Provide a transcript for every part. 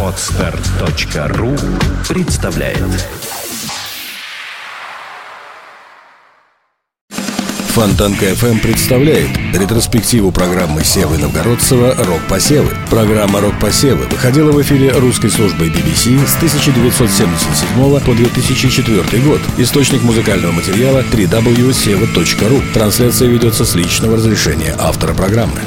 Отстар.ру представляет Фонтанка FM представляет ретроспективу программы Севы Новгородцева «Рок-посевы». Программа «Рок-посевы» выходила в эфире русской службы BBC с 1977 по 2004 год. Источник музыкального материала www.seva.ru. Трансляция ведется с личного разрешения автора программы.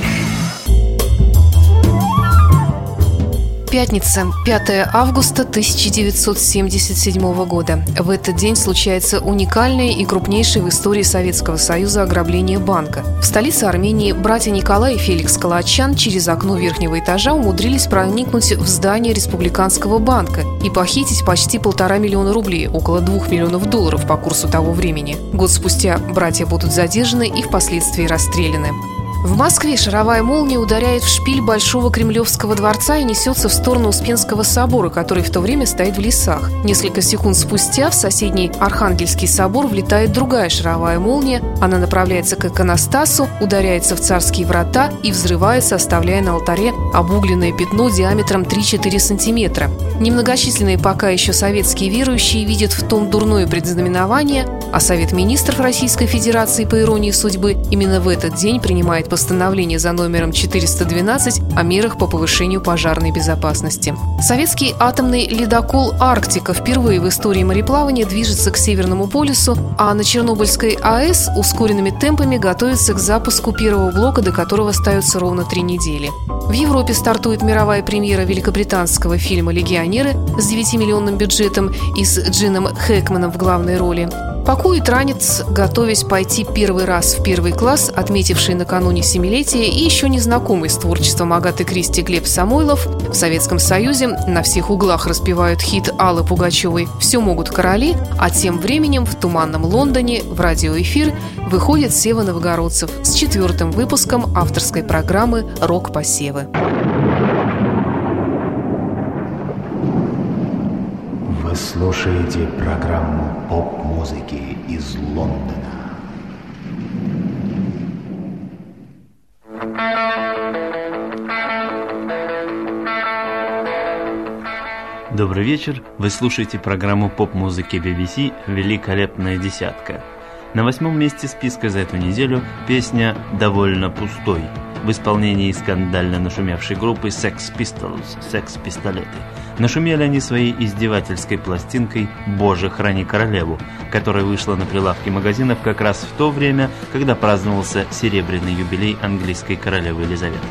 Пятница, 5 августа 1977 года. В этот день случается уникальное и крупнейшее в истории Советского Союза ограбление банка. В столице Армении братья Николай и Феликс Калачан через окно верхнего этажа умудрились проникнуть в здание Республиканского банка и похитить почти полтора миллиона рублей, около двух миллионов долларов по курсу того времени. Год спустя братья будут задержаны и впоследствии расстреляны. В Москве шаровая молния ударяет в шпиль Большого Кремлевского дворца и несется в сторону Успенского собора, который в то время стоит в лесах. Несколько секунд спустя в соседний Архангельский собор влетает другая шаровая молния. Она направляется к иконостасу, ударяется в царские врата и взрывается, оставляя на алтаре обугленное пятно диаметром 3-4 сантиметра. Немногочисленные пока еще советские верующие видят в том дурное предзнаменование, а Совет министров Российской Федерации, по иронии судьбы, именно в этот день принимает постановление за номером 412 о мерах по повышению пожарной безопасности. Советский атомный ледокол «Арктика» впервые в истории мореплавания движется к Северному полюсу, а на Чернобыльской АЭС ускоренными темпами готовится к запуску первого блока, до которого остается ровно три недели. В Европе стартует мировая премьера великобританского фильма «Легионеры» с 9-миллионным бюджетом и с Джином Хэкманом в главной роли. Пакует ранец, готовясь пойти первый раз в первый класс, отметивший накануне семилетие и еще не знакомый с творчеством Агаты Кристи Глеб Самойлов. В Советском Союзе на всех углах распевают хит Аллы Пугачевой «Все могут короли», а тем временем в туманном Лондоне в радиоэфир выходит Сева Новгородцев с четвертым выпуском авторской программы «Рок-посевы». Вы слушаете программу поп-музыки из Лондона. Добрый вечер. Вы слушаете программу поп-музыки BBC «Великолепная десятка». На восьмом месте списка за эту неделю песня «Довольно пустой» в исполнении скандально нашумевшей группы Sex Pistols «Секс-пистолеты». Нашумели они своей издевательской пластинкой «Боже, храни королеву», которая вышла на прилавке магазинов как раз в то время, когда праздновался серебряный юбилей английской королевы Елизаветы.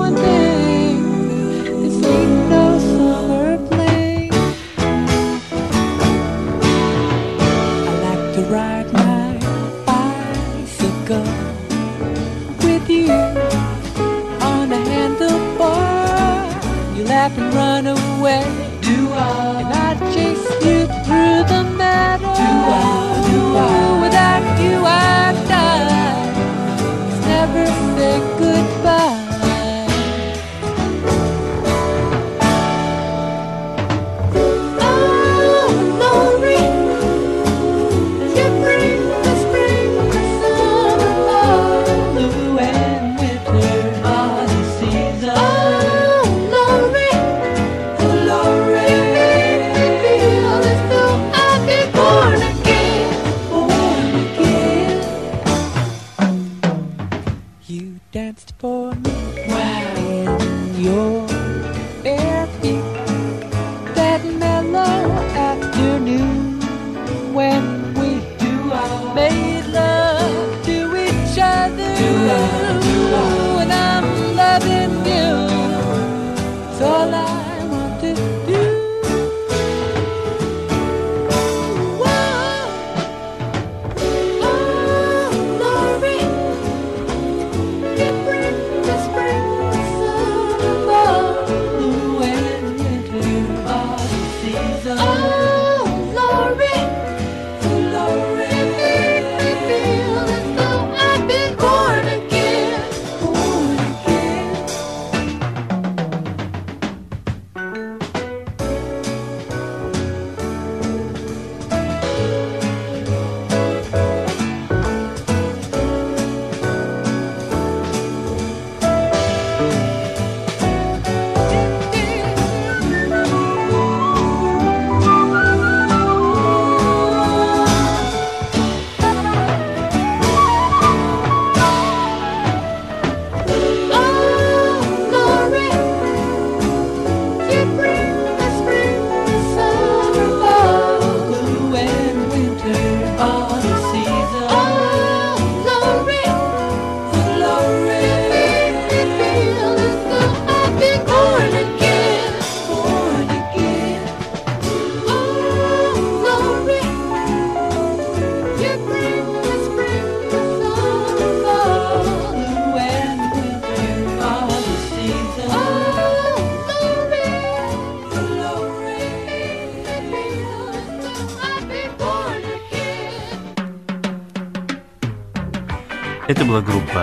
one day. born in your bed.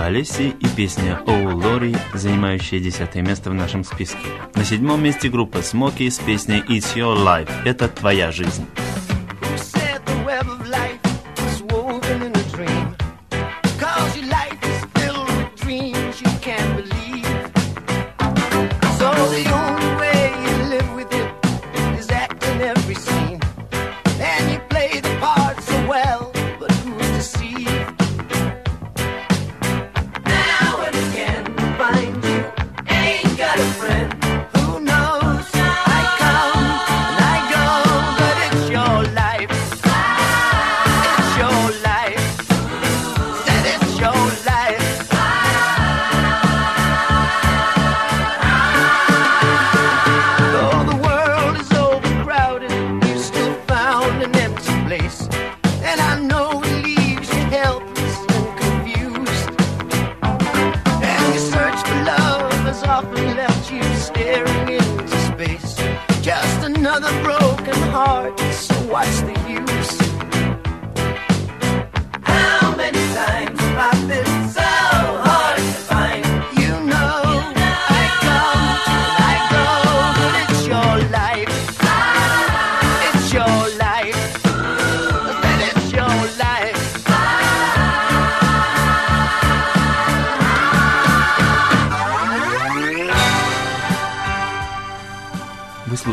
Олеси и песня «Оу Лори», занимающая десятое место в нашем списке. На седьмом месте группа Смоки с песней «It's Your Life» – «Это твоя жизнь». you staring into space. Just another broken heart. So watch the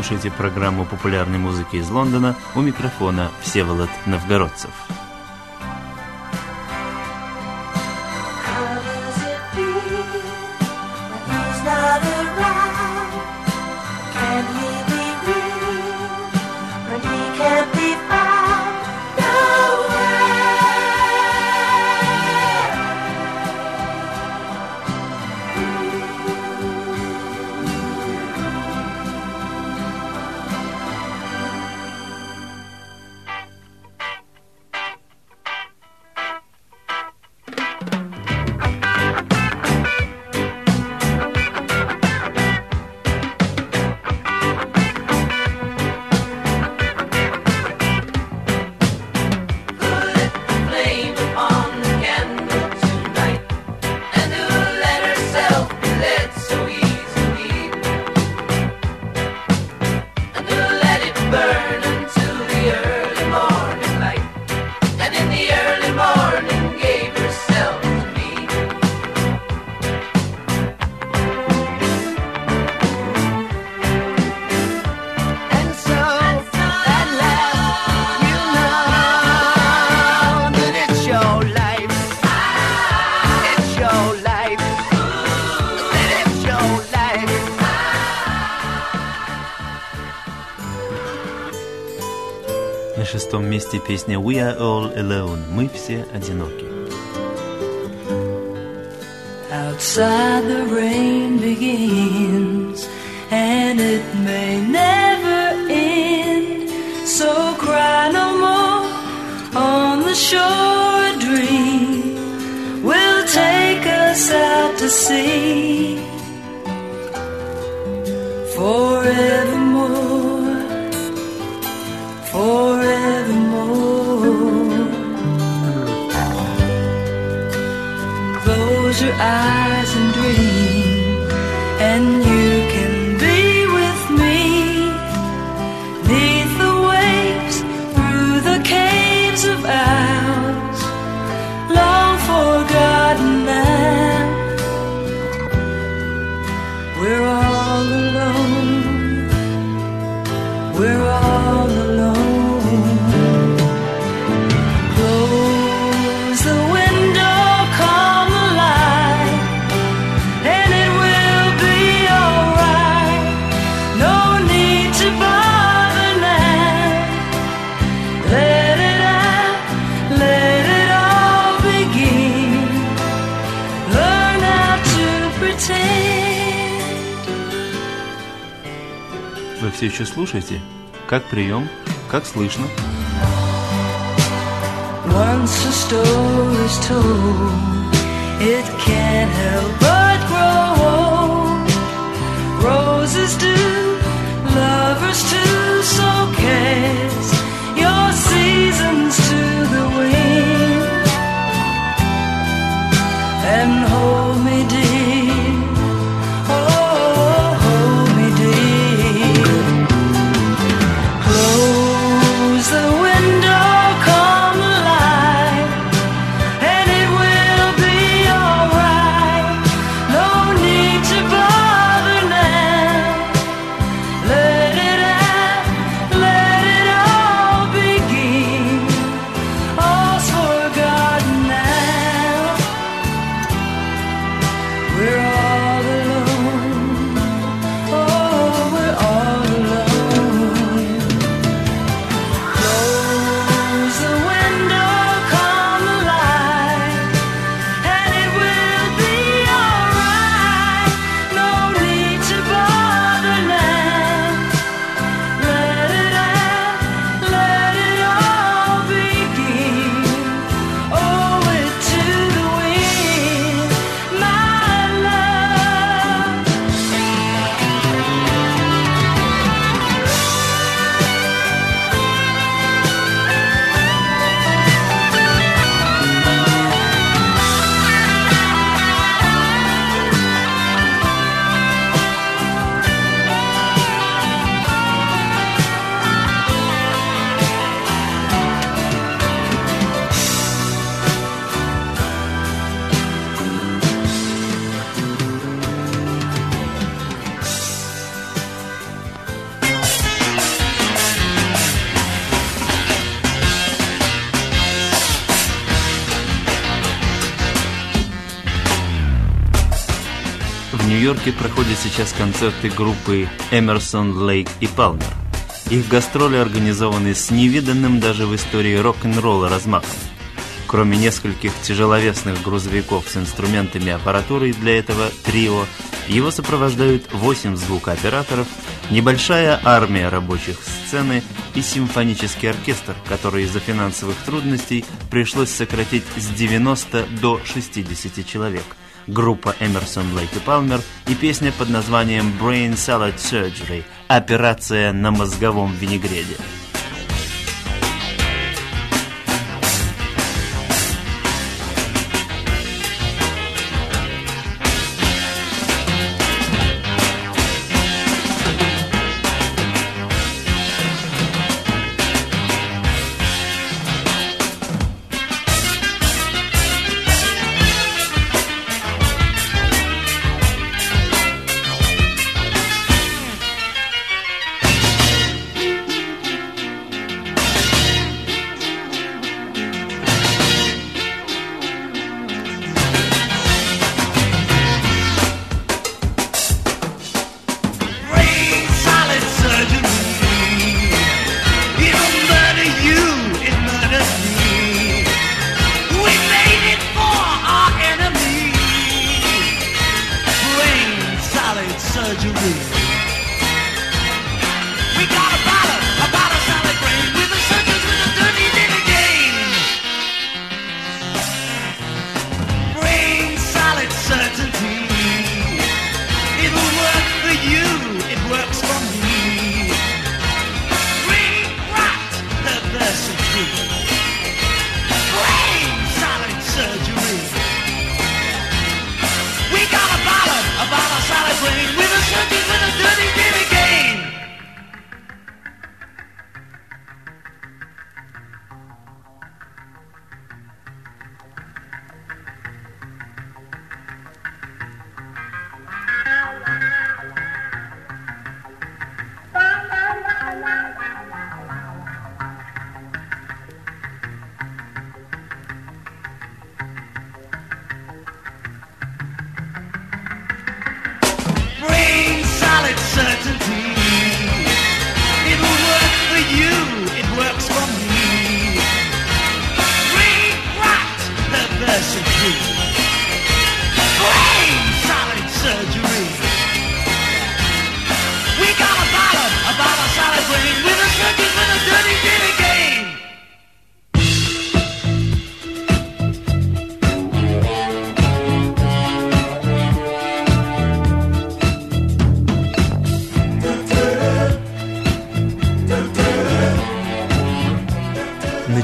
слушаете программу популярной музыки из Лондона. У микрофона Всеволод Новгородцев. шестом месте песня We Are All Alone. Мы все одиноки. Outside the rain begins and it may never end. So cry no more on the shore. A dream will take us out to sea forevermore, 爱。Слушаете? Как прием? Как слышно? Once a Нью-Йорке проходят сейчас концерты группы Эмерсон, Лейк и Палмер. Их гастроли организованы с невиданным даже в истории рок-н-ролла размахом. Кроме нескольких тяжеловесных грузовиков с инструментами и аппаратурой для этого трио, его сопровождают 8 звукооператоров, небольшая армия рабочих сцены и симфонический оркестр, который из-за финансовых трудностей пришлось сократить с 90 до 60 человек. Группа Эмерсон, Лейк и Палмер и песня под названием Brain Salad Surgery – операция на мозговом винегреде.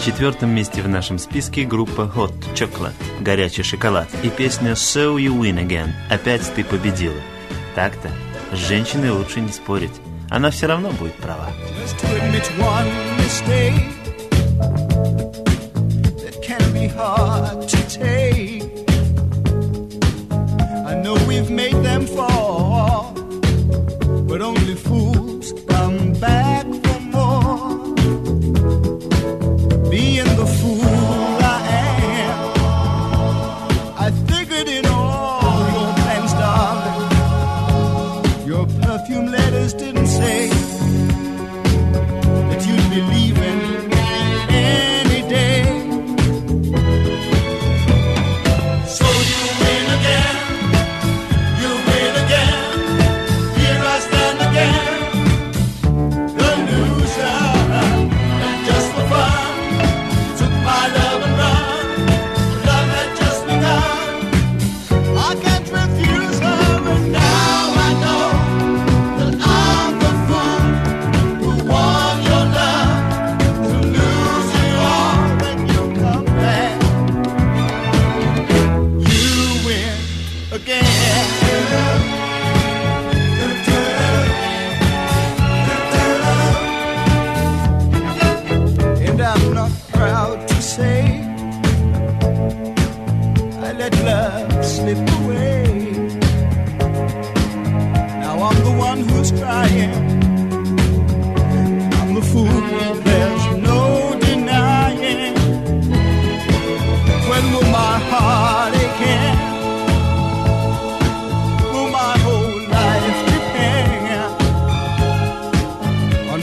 четвертом месте в нашем списке группа Hot Chocolate «Горячий шоколад» и песня «So You Win Again» «Опять ты победила». Так-то с женщиной лучше не спорить. Она все равно будет права. But only fools come back.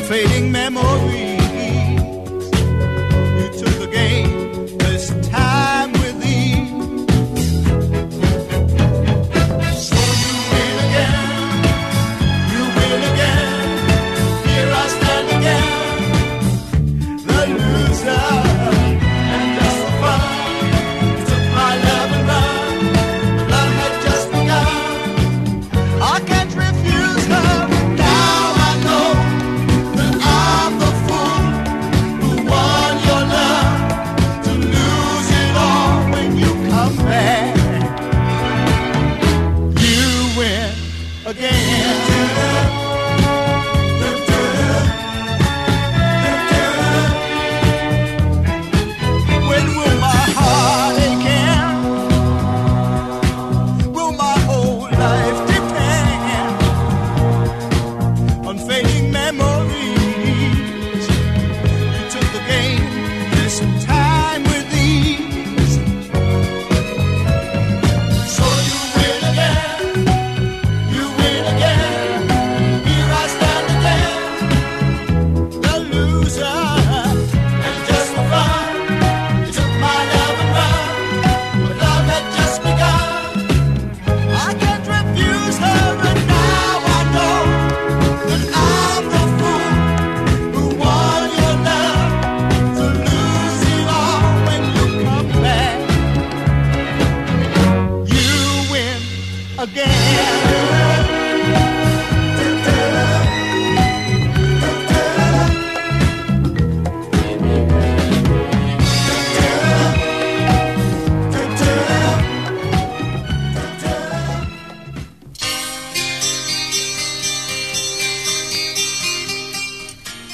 fading memories.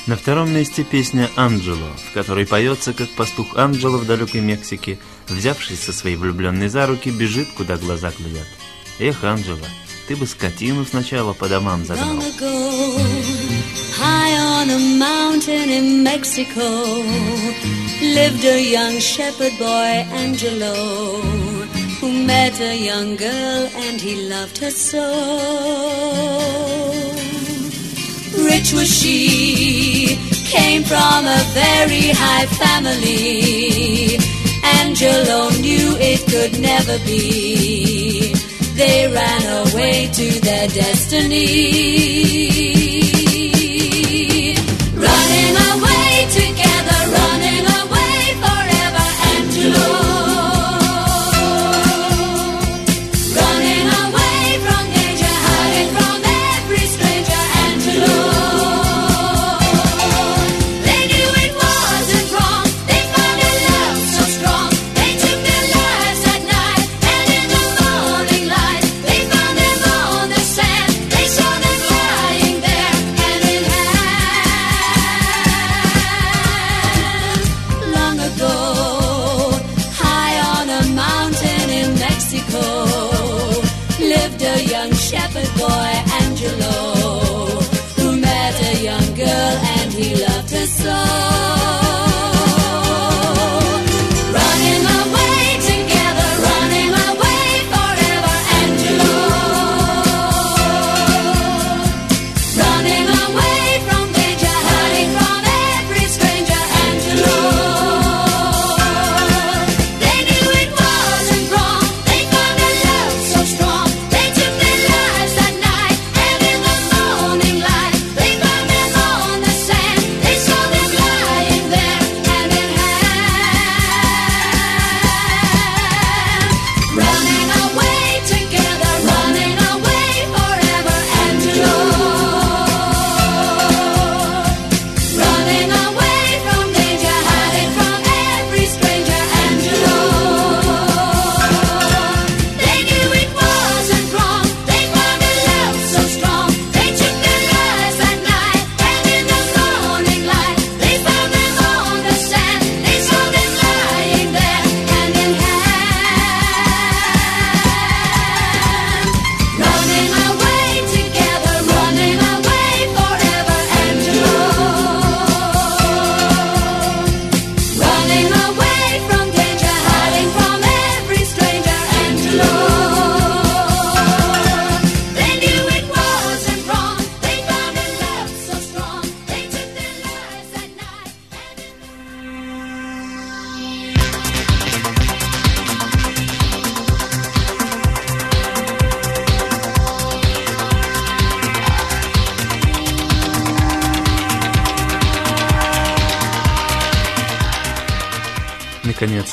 На втором месте песня «Анджело», в которой поется, как пастух Анджело в далекой Мексике, взявшись со своей влюбленной за руки, бежит, куда глаза глядят. Эх, Анджело, ты бы скотину сначала по домам загнал. Lived a young shepherd boy, Angelo, who met a young girl and he loved her so. which was she, came from a very high family. Angelo knew it could never be. They ran away to their destiny.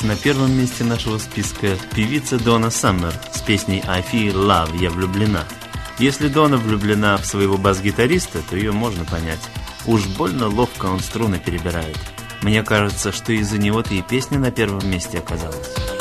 находится на первом месте нашего списка певица Дона Саммер с песней «I feel love» «Я влюблена». Если Дона влюблена в своего бас-гитариста, то ее можно понять. Уж больно ловко он струны перебирает. Мне кажется, что из-за него-то и песня на первом месте оказалась.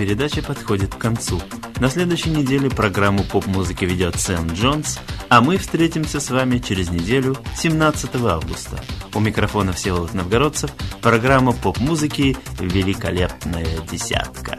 Передача подходит к концу. На следующей неделе программу поп-музыки ведет Сэм Джонс, а мы встретимся с вами через неделю, 17 августа. У микрофона Всеволод Новгородцев, программа поп-музыки «Великолепная десятка».